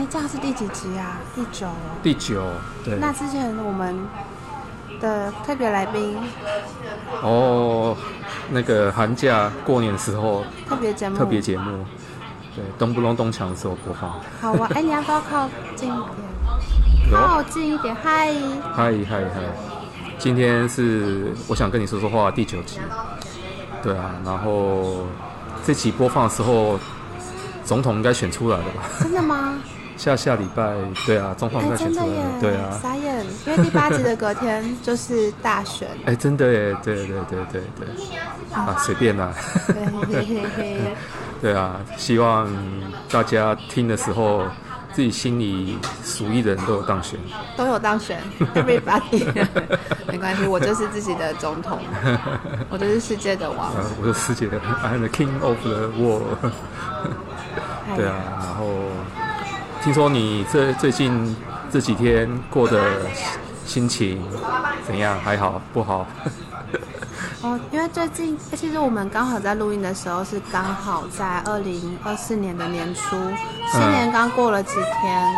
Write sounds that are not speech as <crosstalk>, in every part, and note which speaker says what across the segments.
Speaker 1: 哎，这样是第几集啊？第九。
Speaker 2: 第九，对。
Speaker 1: 那之前我们的特别来宾。
Speaker 2: 哦，那个寒假过年的时候。
Speaker 1: 特别节目。
Speaker 2: 特别节目。对，咚不隆咚锵的时候播放。
Speaker 1: 好啊，哎，你要不要靠近一点？靠近一点，嗨。
Speaker 2: 嗨嗨嗨！今天是我想跟你说说话第九集。对啊，然后这期播放的时候，总统应该选出来了吧？
Speaker 1: 真的吗？
Speaker 2: 下下礼拜，对啊，总统应该选出来了，对啊。
Speaker 1: 傻眼，因为第八集的隔天就是大选。
Speaker 2: 哎，真的耶，对对对对对。啊，随便啦。<laughs> 对啊，希望大家听的时候。自己心里属意的人都有当选，
Speaker 1: 都有当选，everybody，<laughs> 没关系，我就是自己的总统，<laughs> 我就是世界的王，
Speaker 2: 呃、我是世界的，I'm the king of the world。对啊，然后听说你这最近这几天过的心情怎样？还好不好？<laughs>
Speaker 1: 哦，因为最近，其实我们刚好在录音的时候是刚好在二零二四年的年初，新年刚过了几天。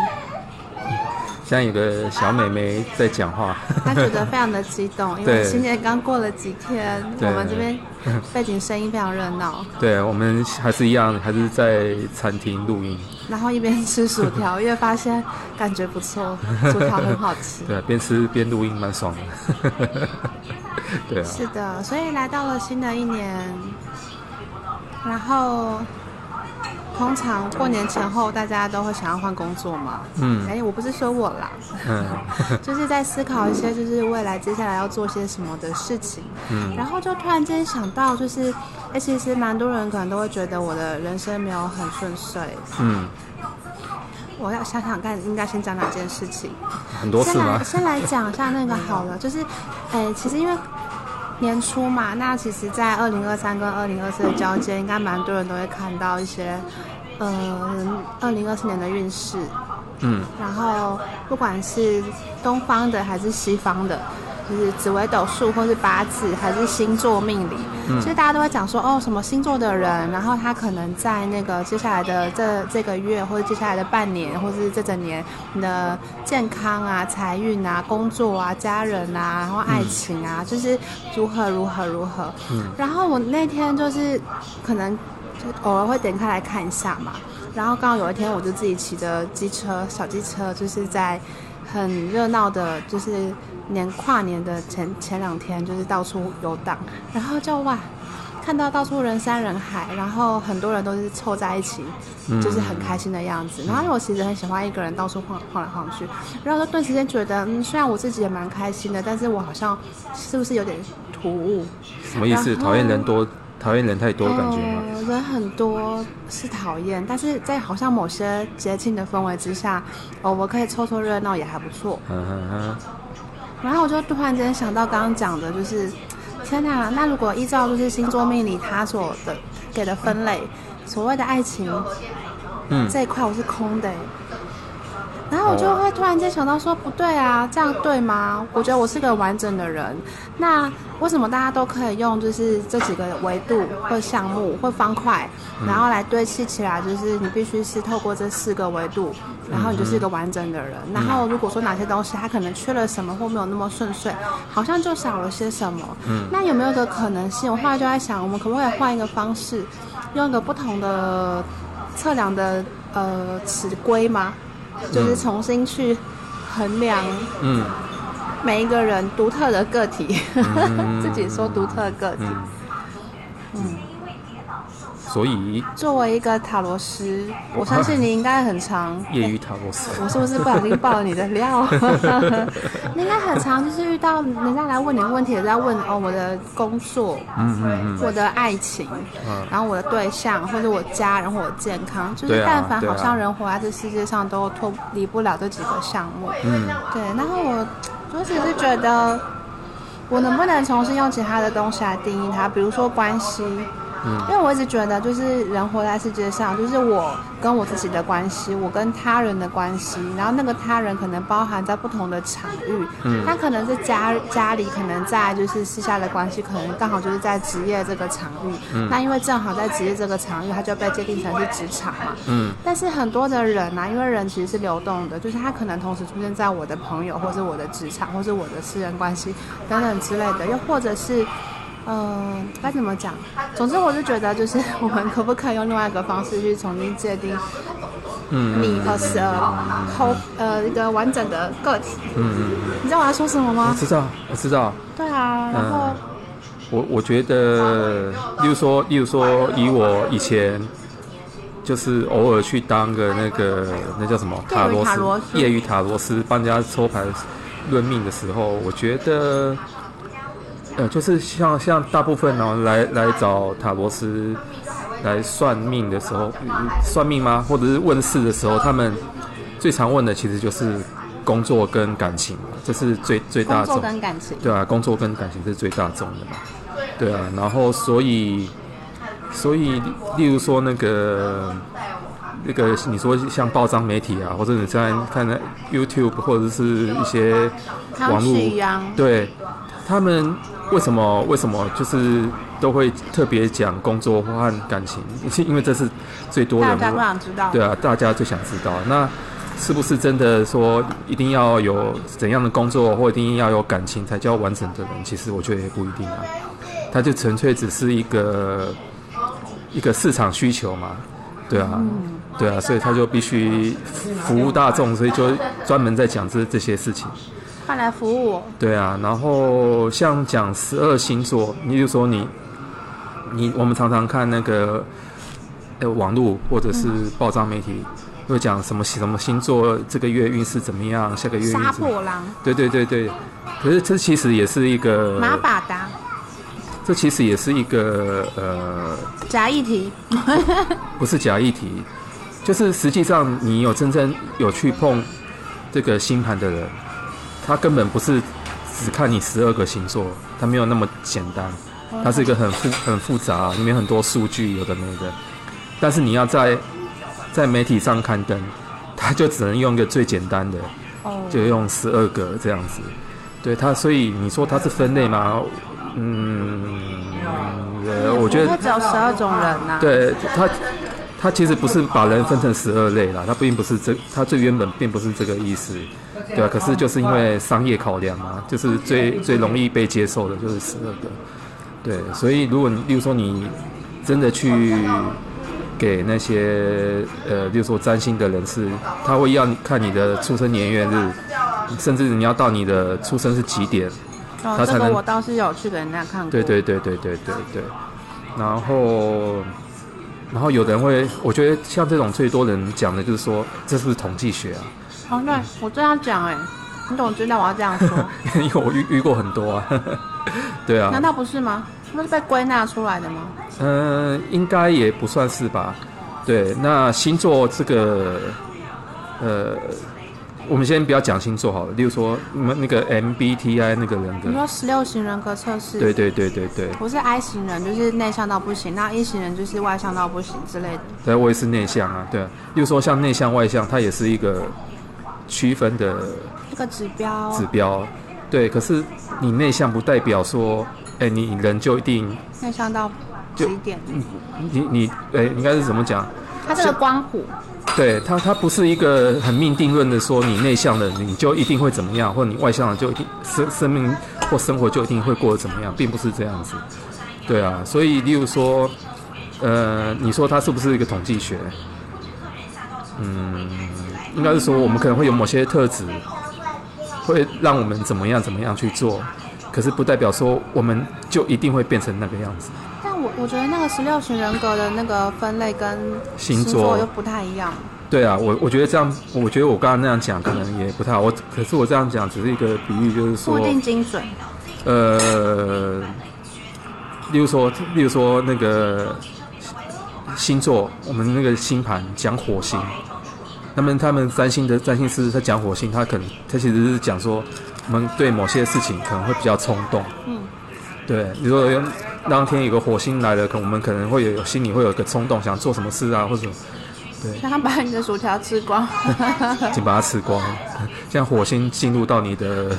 Speaker 2: 现在有个小妹妹在讲话，
Speaker 1: 她觉得非常的激动，<laughs> 因为新年刚过了几天，我们这边 <laughs> 背景声音非常热闹。
Speaker 2: 对，我们还是一样，还是在餐厅录音，
Speaker 1: 然后一边吃薯条，因为发现感觉不错，<laughs> 薯条很好吃。
Speaker 2: 对，边吃边录音蛮爽的。对啊，
Speaker 1: 是的，所以来到了新的一年，然后通常过年前后大家都会想要换工作嘛。嗯，哎，我不是说我啦，嗯，<laughs> 就是在思考一些就是未来接下来要做些什么的事情。嗯，然后就突然间想到，就是哎，其实蛮多人可能都会觉得我的人生没有很顺遂。嗯，我要想想看，应该先讲哪件事情？
Speaker 2: 很多事吗？
Speaker 1: 先来讲一下那个好了，就是哎，其实因为。年初嘛，那其实，在二零二三跟二零二四的交接，应该蛮多人都会看到一些，呃，二零二四年的运势。嗯。然后，不管是东方的还是西方的。就是紫微斗数，或是八字，还是星座命理，嗯、其实大家都会讲说，哦，什么星座的人，然后他可能在那个接下来的这这个月，或者接下来的半年，或者是这整年，你的健康啊、财运啊、工作啊、家人啊，然后爱情啊，嗯、就是如何如何如何。嗯。然后我那天就是可能就偶尔会点开来看一下嘛，然后刚好有一天我就自己骑着机车，小机车，就是在很热闹的，就是。年跨年的前前两天，就是到处游荡，然后就哇，看到到处人山人海，然后很多人都是凑在一起，就是很开心的样子。然后我其实很喜欢一个人到处晃晃来晃去，然后就顿时间觉得，嗯，虽然我自己也蛮开心的，但是我好像是不是有点突兀？
Speaker 2: 什么意思？讨厌人多，讨厌人太多感
Speaker 1: 觉人很多是讨厌，但是在好像某些节庆的氛围之下，哦，我可以凑凑热闹也还不错。嗯哼哼。然后我就突然间想到刚刚讲的，就是天哪，那如果依照就是星座命理他所的给的分类，所谓的爱情，嗯，这一块我是空的。然后我就会突然间想到说，不对啊，这样对吗？我觉得我是个完整的人，那为什么大家都可以用就是这几个维度或项目或方块，然后来堆砌起来？就是你必须是透过这四个维度，然后你就是一个完整的人。然后如果说哪些东西它可能缺了什么或没有那么顺遂，好像就少了些什么。嗯，那有没有一个可能性？我后来就在想，我们可不可以换一个方式，用一个不同的测量的呃尺规吗？就是重新去衡量，嗯，每一个人独特的个体，嗯、<laughs> 自己说独特的个体，嗯。嗯
Speaker 2: 所以，
Speaker 1: 作为一个塔罗师，我相信你应该很常 <laughs>
Speaker 2: 业余塔罗师。
Speaker 1: 我是不是不小心爆了你的料？<laughs> 你应该很常就是遇到人家来问你问题，也在问哦，我的工作，嗯嗯嗯，我的爱情，嗯，然后我的对象或者我家人或我健康，就是但凡好像人活在这世界上都脱离不了这几个项目。嗯，对。然后我我只是觉得，我能不能重新用其他的东西来定义它？比如说关系。嗯，因为我一直觉得，就是人活在世界上，就是我跟我自己的关系，我跟他人的关系，然后那个他人可能包含在不同的场域，嗯，他可能是家家里，可能在就是私下的关系，可能刚好就是在职业这个场域，嗯，那因为正好在职业这个场域，他就被界定成是职场嘛，嗯，但是很多的人啊，因为人其实是流动的，就是他可能同时出现在我的朋友，或是我的职场，或是我的私人关系等等之类的，又或者是。嗯，该怎么讲？总之，我是觉得，就是我们可不可以用另外一个方式去重新界定，嗯，你和十二后呃一个完整的个体。嗯嗯。你知道我要说什么吗？
Speaker 2: 我知道，我知道。
Speaker 1: 对啊，然后、嗯、
Speaker 2: 我我觉得，例如说，例如说，以我以前就是偶尔去当个那个那叫什么塔罗斯，业余塔罗斯，帮人家抽牌论命的时候，我觉得。呃，就是像像大部分呢来来找塔罗斯来算命的时候，算命吗？或者是问事的时候，他们最常问的其实就是工作跟感情，这是最最大众。工作跟感情。对啊，工作跟感情是最大众的嘛。对啊，然后所以所以，例如说那个那个，你说像报章媒体啊，或者你在看那 YouTube 或者是一些网络，对他们。为什么？为什么就是都会特别讲工作和感情？是 <laughs> 因为这是最多人，大家都想知道。对啊，大家最想知道。那是不是真的说一定要有怎样的工作，或一定要有感情才叫完整的人？其实我觉得也不一定啊。他就纯粹只是一个一个市场需求嘛。对啊，嗯、对啊，所以他就必须服务大众，所以就专门在讲这这些事情。
Speaker 1: 快来服务我。
Speaker 2: 对啊，然后像讲十二星座，你就说你，你我们常常看那个呃网络或者是报章媒体，会讲什么什么星座这个月运势怎么样，下个月运势。杀
Speaker 1: 破狼。
Speaker 2: 对对对对，可是这其实也是一个
Speaker 1: 马把达。
Speaker 2: 这其实也是一个呃
Speaker 1: 假议题。<laughs>
Speaker 2: 不是假议题，就是实际上你有真正有去碰这个星盘的人。他根本不是只看你十二个星座，它没有那么简单，它是一个很复很复杂，里面很多数据有的没的。但是你要在在媒体上刊登，他就只能用一个最简单的，就用十二个这样子。对他，所以你说他是分类吗？嗯，我觉得他
Speaker 1: 只有十二种人呐。
Speaker 2: 对他，他其实不是把人分成十二类啦，他并不是这，他最原本并不是这个意思。对啊，可是就是因为商业考量嘛，就是最最容易被接受的就是十二个，对，所以如果你，例如说你真的去给那些呃，比如说占星的人士，他会要看你的出生年月日，甚至你要到你的出生是几点，
Speaker 1: 哦、他才能。这个我倒是有去给人家看过。
Speaker 2: 对对对对对对对，然后然后有的人会，我觉得像这种最多人讲的就是说，这是不是统计学啊？
Speaker 1: 哦，对，我这样讲哎，你怎么知道我要这样说？<laughs>
Speaker 2: 因为我遇遇过很多啊，<laughs> 对啊。
Speaker 1: 难道不是吗？那是被归纳出来的吗？
Speaker 2: 嗯、呃，应该也不算是吧。对，那星座这个，呃，我们先不要讲星座好了。例如说，你们那个 MBTI 那个人格，
Speaker 1: 你说十六型人格测试？
Speaker 2: 对对对对对。
Speaker 1: 我是 I 型人，就是内向到不行；那 E 型人就是外向到不行之类的。
Speaker 2: 对，我也是内向啊。对，例如说像内向外向，它也是一个。区分的
Speaker 1: 一个指标，
Speaker 2: 指标，对。可是你内向不代表说，哎，你人就一定
Speaker 1: 内向到极点。
Speaker 2: 你你哎，应该是怎么讲？
Speaker 1: 它是个光谱。
Speaker 2: 对它，它不是一个很命定论的说，你内向的你就一定会怎么样，或你外向的就一定生生命或生活就一定会过得怎么样，并不是这样子。对啊，所以例如说，呃，你说它是不是一个统计学？嗯。应该是说，我们可能会有某些特质，会让我们怎么样怎么样去做，可是不代表说我们就一定会变成那个样子。
Speaker 1: 但我我觉得那个十六型人格的那个分类跟星座又不太一样。
Speaker 2: 对啊，我我觉得这样，我觉得我刚刚那样讲可能也不太好。我可是我这样讲只是一个比喻，就是说
Speaker 1: 不一定精准。
Speaker 2: 呃，例如说，例如说那个星座，我们那个星盘讲火星。他们他们占星的占星师，他讲火星，他可能他其实是讲说，我们对某些事情可能会比较冲动。嗯，对，比如说当天有个火星来了，可我们可能会有心里会有一个冲动，想做什么事啊，或者对，
Speaker 1: 想把你的薯条吃光，<laughs>
Speaker 2: 请把它吃光，像火星进入到你的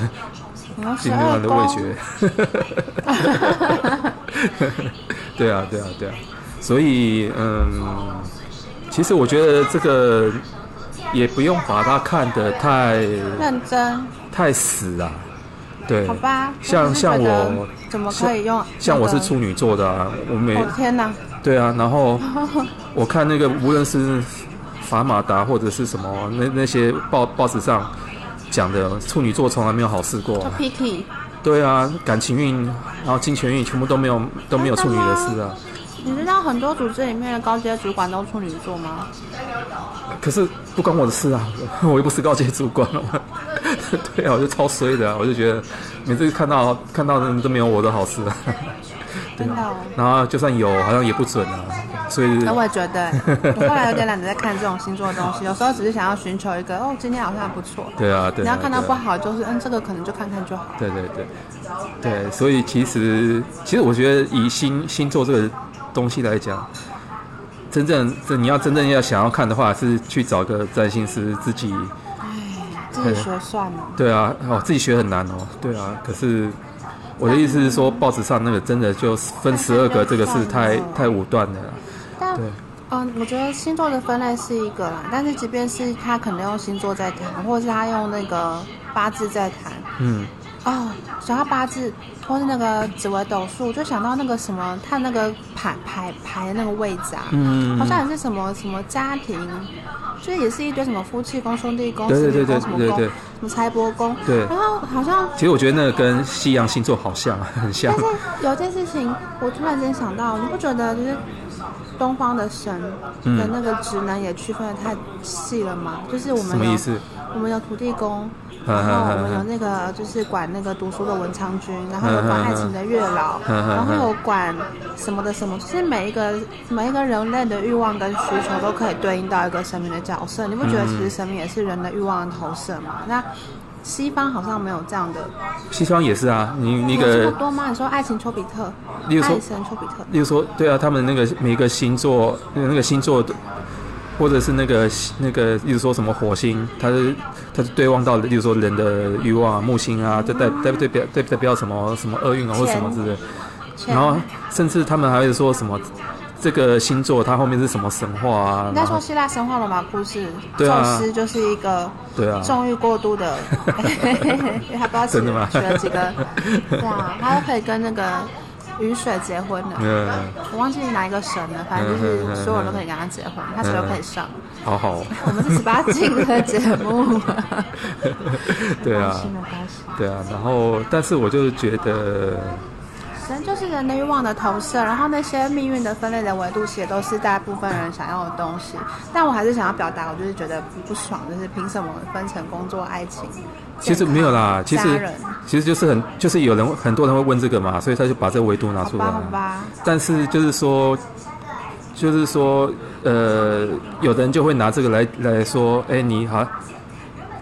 Speaker 2: 进入到你的味觉，<laughs> 对啊，对啊，对啊，所以嗯，其实我觉得这个也不用把它看得太
Speaker 1: 认真，
Speaker 2: 太死啊。对，
Speaker 1: 好吧，
Speaker 2: 像像我
Speaker 1: 怎么可以用、那个
Speaker 2: 像？像我是处女座的啊，我每、
Speaker 1: 哦、天哪，
Speaker 2: 对啊，然后 <laughs> 我看那个无论是法马达或者是什么那那些报报纸上讲的，处女座从来没有好事过。对啊，感情运，然后金钱运，全部都没有都没有处女的事啊。
Speaker 1: 你知道很多组织里面的高阶主管都处女座吗？
Speaker 2: 可是不关我的事啊，<laughs> 我又不是高阶主管了。<laughs> 对啊，我就超衰的，我就觉得每次看到看到人都没有我的好事啊。<laughs>
Speaker 1: 真的。
Speaker 2: 然后就算有，好像也不准啊。所以。
Speaker 1: 那我也觉得，我后来有点懒得在看这种星座的东西，有时候只是想要寻求一个哦，今天好像还不错。
Speaker 2: 对啊，对。
Speaker 1: 你要看到不好，就是嗯，这个可能就看看就好。
Speaker 2: 对对对。对，所以其实其实我觉得以星星座这个东西来讲，真正这你要真正要想要看的话，是去找个占星师自己。
Speaker 1: 自己学算了。
Speaker 2: 对啊，哦，自己学很难哦。对啊，可是我的意思是说，报纸上那个真的就分十二个，这个是太太武断了。
Speaker 1: 但对，嗯，我觉得星座的分类是一个啦，但是即便是他可能用星座在谈，或者是他用那个八字在谈，嗯，哦，想要八字。或是那个紫微斗数，就想到那个什么，他那个排排排的那个位置啊，嗯，好像也是什么什么家庭，就是也是一堆什么夫妻宫、兄弟宫、对对对对对对，什么财帛宫，对。然后好像，
Speaker 2: 其实我觉得那个跟西洋星座好像，<laughs> 很像。
Speaker 1: 但是有件事情，我突然间想到，你不觉得就是东方的神的那个职能也区分的太细了吗？就是我们
Speaker 2: 什么意思？
Speaker 1: 我们有土地公。然后我们有那个就是管那个读书的文昌君，然后有管爱情的月老，然后有管什么的什么，就是每一个每一个人类的欲望跟需求都可以对应到一个神明的角色。你不觉得其实神明也是人的欲望的投射吗？那西方好像没有这样的。西方也是啊，你那个多吗？你说爱情丘比特，爱神丘比特。
Speaker 2: 例如说，对啊，他们那个每一个星座，那个那个星座的。或者是那个那个，例如说什么火星，它是它是对望到，例如说人的欲望，啊木星啊，就代代代表代代表什么什么厄运啊，或什么之类的。然后甚至他们还会说什么这个星座它后面是什么神话啊？
Speaker 1: 应该说希腊神话罗马故事，宙斯就是一个对啊纵欲过度的，<laughs> <laughs> 他不知道取了几个，对啊，他都可以跟那个。雨水结婚的，嗯，我忘记哪一个神了，反正就是所有人都可以跟他结婚，嗯、他谁都可以上。
Speaker 2: 好好，
Speaker 1: 我们是十八禁的节目。<laughs>
Speaker 2: 对啊，<laughs> 对啊，然后但是我就觉得。
Speaker 1: 神就是人的欲望的投射，然后那些命运的分类的维度，其实都是大部分人想要的东西。但我还是想要表达，我就是觉得不爽，就是凭什么分成工作、爱情？
Speaker 2: 其实没有啦，其实其实就是很就是有人很多人会问这个嘛，所以他就把这个维度拿出来。
Speaker 1: 好吧，好吧。
Speaker 2: 但是就是说，就是说，呃，有的人就会拿这个来来说，哎，你好。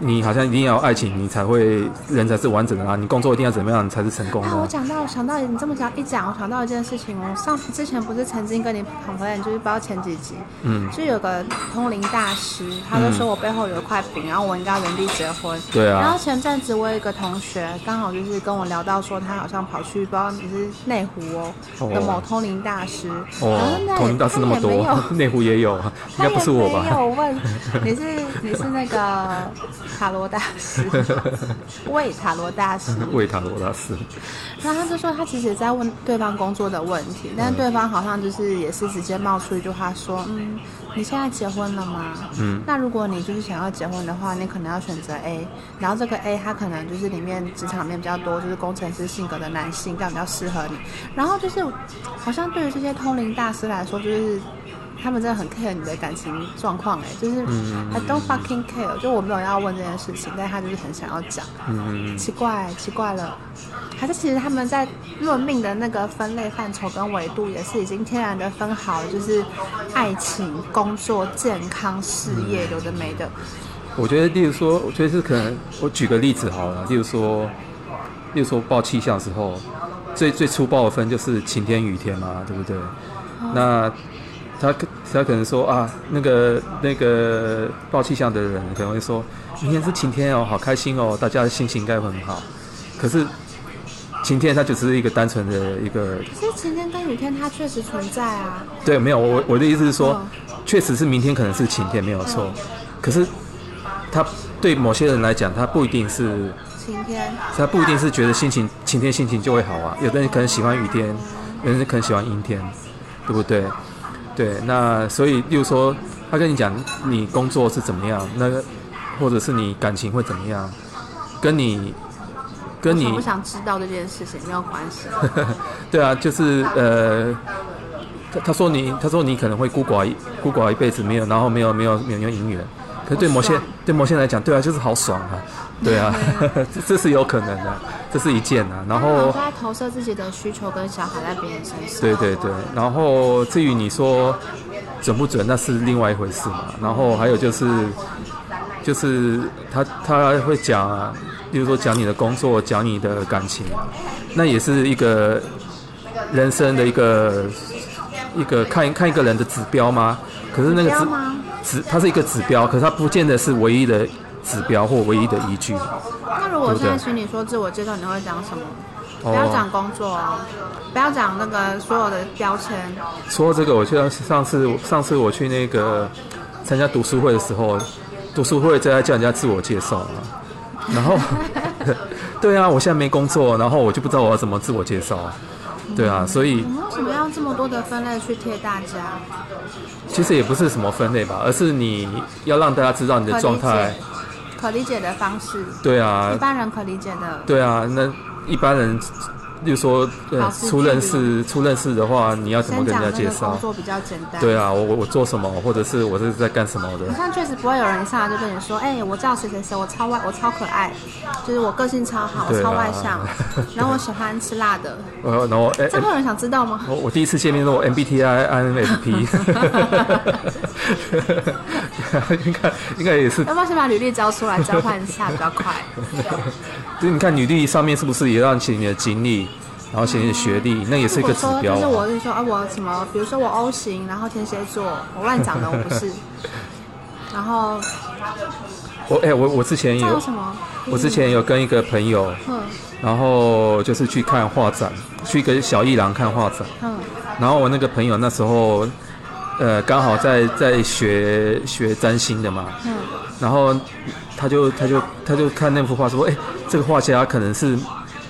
Speaker 2: 你好像一定要有爱情，你才会人才是完整的啊！你工作一定要怎么样，你才是成功的。啊，
Speaker 1: 我讲到，想到你这么讲一讲，我想到一件事情。我上次之前不是曾经跟你讨论，就是不知道前几集，嗯，就有个通灵大师，他就说我背后有一块饼，然后我应该要原地结婚。对啊。然后前阵子我有一个同学，刚好就是跟我聊到说，他好像跑去不知道你是内湖哦的某通灵大师。
Speaker 2: 哦。通灵大师那么多，<laughs> 内湖也有，应该不是我吧？
Speaker 1: 没有问，你是你是那个。塔罗大师，<laughs> 为塔罗大师，
Speaker 2: 为塔罗大师。
Speaker 1: 然后他就说，他其实也在问对方工作的问题，但是对方好像就是也是直接冒出一句话说：“嗯，你现在结婚了吗？嗯，那如果你就是想要结婚的话，你可能要选择 A。然后这个 A 他可能就是里面职场里面比较多，就是工程师性格的男性，这样比较适合你。然后就是好像对于这些通灵大师来说，就是。”他们真的很 care 你的感情状况，哎，就是 I don't fucking care，就我没有要问这件事情，但他就是很想要讲。嗯，奇怪，奇怪了，还是其实他们在论命的那个分类范畴跟维度也是已经天然的分好了，就是爱情、工作、健康、事业，有的没的。
Speaker 2: 我觉得，例如说，我觉得是可能，我举个例子好了，例如说，例如说报气象的时候。最最粗暴的分就是晴天雨天嘛，对不对？哦、那他他可能说啊，那个那个报气象的人可能会说，明天是晴天哦，好开心哦，大家的心情应该会很好。可是晴天它就只是一个单纯的一个。
Speaker 1: 可是晴天跟雨天它确实存在啊。
Speaker 2: 对，没有我我的意思是说，哦、确实是明天可能是晴天没有错，哦、可是他对某些人来讲，他不一定是
Speaker 1: 晴天，
Speaker 2: 他不一定是觉得心情晴天心情就会好啊。有的人可能喜欢雨天，有的人可能喜欢阴天，对不对？对，那所以，例如说，他跟你讲你工作是怎么样，那个或者是你感情会怎么样，跟你。跟你
Speaker 1: 我想知道这件事情没有关系。<laughs>
Speaker 2: 对啊，就是呃，他他说你他说你可能会孤寡孤寡一辈子没有，然后没有没有没有姻缘。可是对某些对某些人来讲，对啊，就是好爽啊，对啊，<laughs> 这这是有可能的，这是一件啊。然后
Speaker 1: 他投射自己的需求跟小孩在别人身上。
Speaker 2: 对对对，然后至于你说准不准，那是另外一回事嘛。然后还有就是就是他他会讲啊。比如说讲你的工作，讲你的感情，那也是一个人生的一个一个看看一个人的指标吗？可是那个指指它是一个指标，可是它不见得是唯一的指标或唯一的依据。
Speaker 1: 那如果现在请你说自我介绍，你会讲什么？不要讲工作哦，不要讲那个所有的标签。
Speaker 2: 说这个，我记得上次上次我去那个参加读书会的时候，读书会在叫人家自我介绍嘛。然后，<laughs> 对啊，我现在没工作，然后我就不知道我要怎么自我介绍，对啊，所以。
Speaker 1: 为什么要这么多的分类去贴大家？
Speaker 2: 其实也不是什么分类吧，而是你要让大家知道你的状态，
Speaker 1: 可理解的方式。
Speaker 2: 对啊，
Speaker 1: 一般人可理解的。
Speaker 2: 对啊，那一般人。例如说，呃，初认识初认识的话，你要怎么跟人家介绍？
Speaker 1: 工作比较简单。
Speaker 2: 对啊，我我我做什么，或者是我是在干什么的？
Speaker 1: 好像确实不会有人上来就跟你说，哎、欸，我叫谁谁谁，我超外，我超可爱，就是我个性超好，我超外向，啊、<laughs> 然后我喜欢吃辣的。
Speaker 2: 呃，然后哎，
Speaker 1: 这会有人想知道吗？
Speaker 2: 我我第一次见面我 MBTI INFP。<laughs> <laughs> 应该应该也是。
Speaker 1: 要不要先把履历交出来交换一下比较快？
Speaker 2: 就你看履历上面是不是也让你写你的经历，然后写你的学历，嗯、那也是一个指标。
Speaker 1: 就是我是说啊，我什么，比如说我 O 型，然后天蝎座，我乱讲的，我不是。<laughs> 然后
Speaker 2: 我哎、欸，我我之前有，有什么？我之前有跟一个朋友，嗯，然后就是去看画展，去一个小艺廊看画展，嗯，然后我那个朋友那时候。呃，刚好在在学学占星的嘛，嗯，然后他就他就他就看那幅画说，哎，这个画家可能是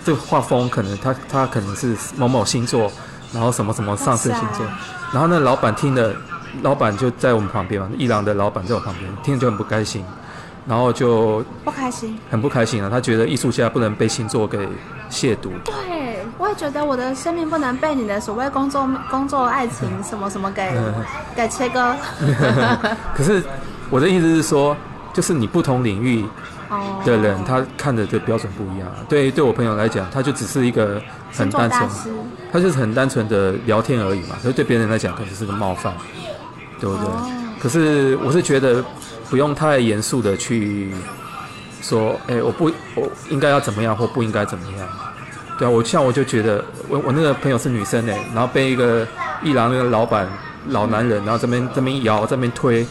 Speaker 2: 这个画风可能他他可能是某某星座，然后什么什么上升星座，然后那老板听了，老板就在我们旁边嘛，伊朗的老板在我旁边，听了就很不开心，然后就
Speaker 1: 不开心，
Speaker 2: 很不开心啊，他觉得艺术家不能被星座给亵渎。
Speaker 1: 对。我也觉得我的生命不能被你的所谓工作、工作、爱情什么什么给给切割。<laughs>
Speaker 2: 可是我的意思是说，就是你不同领域的人，他看的的标准不一样。对，对我朋友来讲，他就只是一个很单纯，他就是很单纯的聊天而已嘛。所以对别人来讲，可能是个冒犯，对不对？可是我是觉得不用太严肃的去说，哎，我不，我应该要怎么样，或不应该怎么样。对啊，我像我就觉得，我我那个朋友是女生哎，然后被一个一郎那个老板老男人，然后这边这边摇这边推，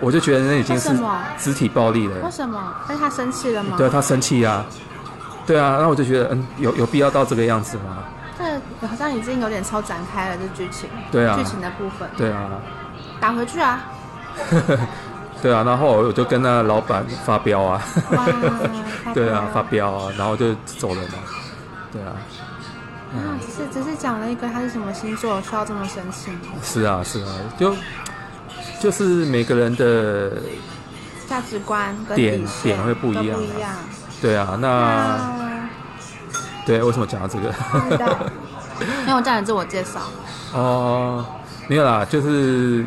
Speaker 2: 我就觉得那已经是肢体暴力了。
Speaker 1: 为什么？因为他生气了吗？
Speaker 2: 对啊，他生气啊。对啊，然后我就觉得，嗯，有有必要到这个样子吗？
Speaker 1: 这好像已经有点超展开了，这剧情。
Speaker 2: 对啊。
Speaker 1: 剧情的部分。
Speaker 2: 对啊。
Speaker 1: 打回去啊。<laughs>
Speaker 2: 对啊，然后我就跟那老板发飙啊。<laughs> 对啊，发飙啊，然后就走了嘛。对啊，
Speaker 1: 只是只是讲了一个他是什么星座，需要这么生气？
Speaker 2: 是啊，是啊，就就是每个人的
Speaker 1: 价值观跟
Speaker 2: 点点会不一样，不一样。对啊，那、啊、对，为什么讲到这个？<laughs> <laughs>
Speaker 1: 因为我叫你自我介绍。
Speaker 2: 哦，没有啦，就是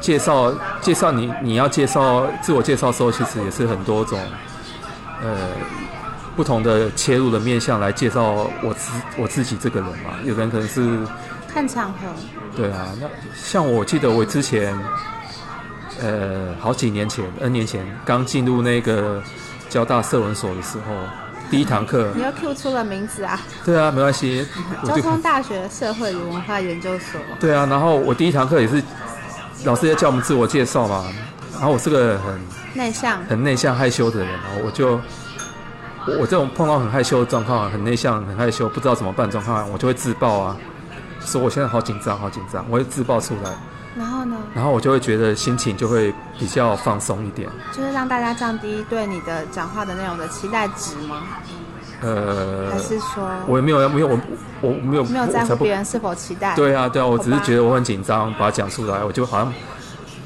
Speaker 2: 介绍介绍你，你要介绍自我介绍的时候，其实也是很多种，呃。不同的切入的面向来介绍我自我自己这个人嘛，有的人可能是
Speaker 1: 看场合。
Speaker 2: 对啊，那像我记得我之前，呃，好几年前，N 年前刚进入那个交大社文所的时候，第一堂课，<laughs>
Speaker 1: 你又 Q 出了名字啊？
Speaker 2: 对啊，没关系。
Speaker 1: 交通大学社会与文化研究所。
Speaker 2: 对啊，然后我第一堂课也是老师在叫我们自我介绍嘛，然后我是个很
Speaker 1: 内向、
Speaker 2: 很内向害羞的人，然后我就我我这种碰到很害羞的状况，很内向、很害羞，不知道怎么办状况，我就会自爆啊，说我现在好紧张，好紧张，我会自爆出来。
Speaker 1: 然后呢？
Speaker 2: 然后我就会觉得心情就会比较放松一点，
Speaker 1: 就是让大家降低对你的讲话的内容的期待值吗？
Speaker 2: 呃，
Speaker 1: 还是说
Speaker 2: 我也没有没有我我没有
Speaker 1: 没有在乎别人是否期待？
Speaker 2: 对啊对啊，我只是觉得我很紧张，把它讲出来，我就好像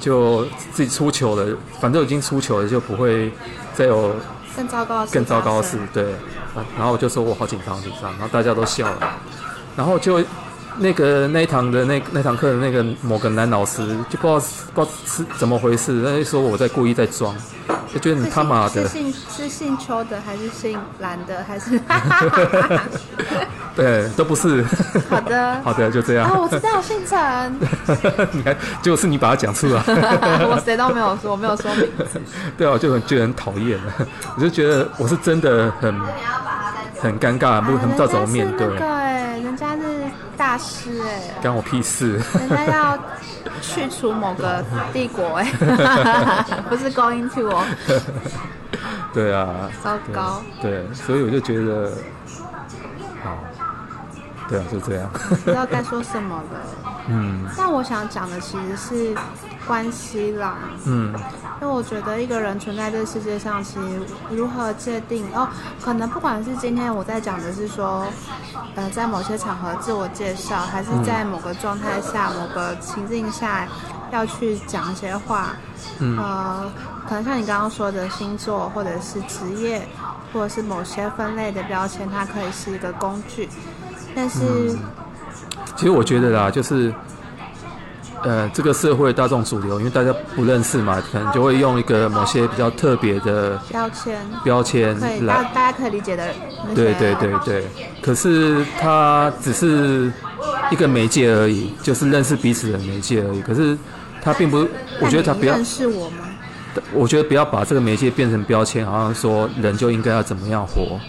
Speaker 2: 就自己出糗了，反正已经出糗了，就不会再有
Speaker 1: 更糟糕
Speaker 2: 更糟糕的事。对，然后我就说我好紧张紧张，然后大家都笑了，然后就。那个那一堂的那那堂课的那个某个男老师就不知道不知道是怎么回事，他就说我在故意在装，就觉得你他妈的。
Speaker 1: 是姓是姓邱的还是姓蓝的还是？<laughs>
Speaker 2: 对，都不是。<laughs>
Speaker 1: 好的。<laughs>
Speaker 2: 好的，就这样。
Speaker 1: 哦，我知道，姓陈。
Speaker 2: 你看，就是你把它讲出来。
Speaker 1: 我谁都没有说，我没有说名字。
Speaker 2: 对啊，我就很就很讨厌，我就觉得我是真的很很尴尬，不很不知道怎么面
Speaker 1: 对。是。哎，
Speaker 2: 关我屁事！
Speaker 1: 人家要去除某个帝国哎，<laughs> 不是 going to 哦。
Speaker 2: 对啊，
Speaker 1: 糟糕。
Speaker 2: 对，所以我就觉得，好，对啊，就这样。
Speaker 1: 不知道该说什么了。嗯。但我想讲的其实是关系啦。嗯。因为我觉得一个人存在这个世界上，其实如何界定哦，可能不管是今天我在讲的是说，呃，在某些场合自我介绍，还是在某个状态下、某个情境下要去讲一些话，嗯，呃，可能像你刚刚说的星座，或者是职业，或者是某些分类的标签，它可以是一个工具，但是，嗯，
Speaker 2: 其实我觉得啦，就是。呃，这个社会大众主流，因为大家不认识嘛，可能就会用一个某些比较特别的
Speaker 1: 标签
Speaker 2: 标签来，
Speaker 1: 大家可以理解的。
Speaker 2: 对对对对，可是它只是一个媒介而已，就是认识彼此的媒介而已。可是它并不，我觉得它不要
Speaker 1: 认识我吗？
Speaker 2: 我觉得不要把这个媒介变成标签，好像说人就应该要怎么样活。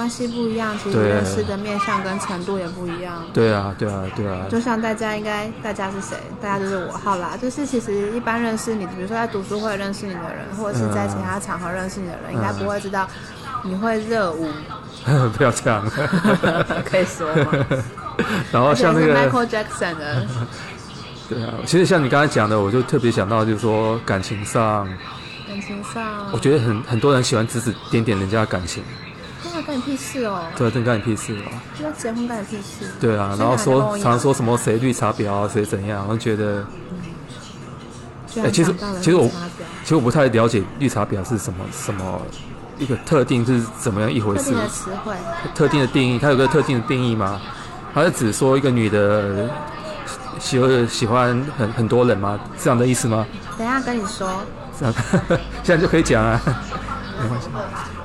Speaker 1: 关系不一样，其实认识的面向跟程度也不一样。
Speaker 2: 对啊，对啊，对啊。
Speaker 1: 就像大家应该，大家是谁？大家就是我。好啦，就是其实一般认识你，比如说在读书会认识你的人，或者是在其他场合认识你的人，嗯、应该不会知道你会热舞。<laughs>
Speaker 2: 不要这样。<laughs>
Speaker 1: 可以说吗？<laughs>
Speaker 2: 然后像那个
Speaker 1: Michael Jackson 的。
Speaker 2: 对啊，其实像你刚才讲的，我就特别想到，就是说感情上，
Speaker 1: 感情上，
Speaker 2: 我觉得很很多人喜欢指指点点人家的感情。
Speaker 1: 关你屁事哦！
Speaker 2: 对，真干你屁事哦！
Speaker 1: 要结婚干你屁事？
Speaker 2: 对啊，然后说常说什么谁绿茶婊啊，谁怎样？我觉得，哎、欸，其实其实我其实我不太了解绿茶婊是什么什么一个特定是怎么样一回事？特定的词汇，特定的定义，它有个特定的定义吗？它是只说一个女的喜欢喜欢很很多人吗？这样的意思吗？
Speaker 1: 等一下跟你说，这样 <laughs>
Speaker 2: 现在就可以讲啊，<laughs> 没关系。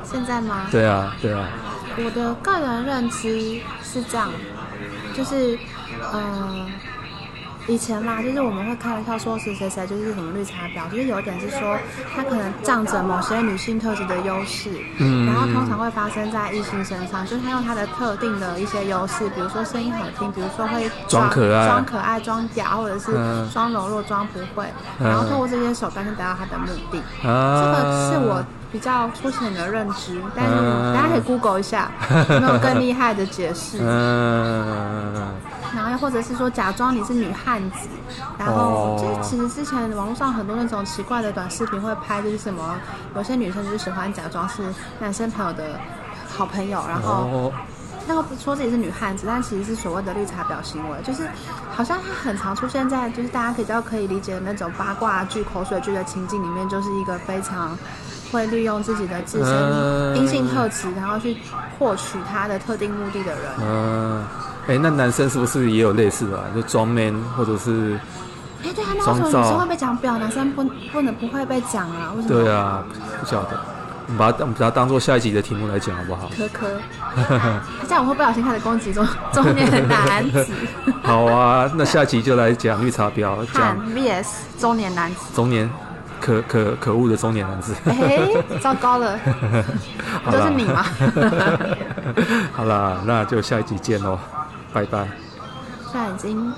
Speaker 1: 现在吗？
Speaker 2: 对啊，对啊。
Speaker 1: 我的个人认知是这样，就是，呃，以前嘛，就是我们会开玩笑说谁谁谁就是什么绿茶婊，就是有一点是说他可能仗着某些女性特质的优势，嗯，然后通常会发生在异性身上，就是他用他的特定的一些优势，比如说声音好听，比如说会装可爱、装可爱、装嗲，或者是装柔弱、装不会，嗯、然后通过这些手段去达到他的目的。啊、这个是我。比较粗浅的认知，但是大家可以 Google 一下，<laughs> 有没有更厉害的解释？然后又或者是说假装你是女汉子，然后就是其实之前网络上很多那种奇怪的短视频会拍，就是什么有些女生就喜欢假装是男生朋友的好朋友，然后那个说自己是女汉子，但其实是所谓的绿茶婊行为，就是好像它很常出现在就是大家比较可以理解的那种八卦剧、口水剧的情境里面，就是一个非常。会利用自己的自身阴性特质，然后去获取他的特定目的的人。嗯，
Speaker 2: 哎，那男生是不是也有类似的？就装 man 或者是？
Speaker 1: 哎，对啊，那为什么女生会被讲婊，男生不不能不会被讲啊？为什么？
Speaker 2: 对啊，不晓得。我们把它我们把它当做下一集的题目来讲好不好？
Speaker 1: 科科。<laughs> 这样我会不小心开始攻击中 <laughs> 中年男子。
Speaker 2: 好啊，那下集就来讲绿茶婊，讲
Speaker 1: VS 中年男子。
Speaker 2: 中年。可可可恶的中年男子。
Speaker 1: 哎、欸，糟糕了，<laughs> 就是你吗？<laughs>
Speaker 2: 好啦，那就下一集见喽，拜拜。<laughs>
Speaker 1: 现在已经。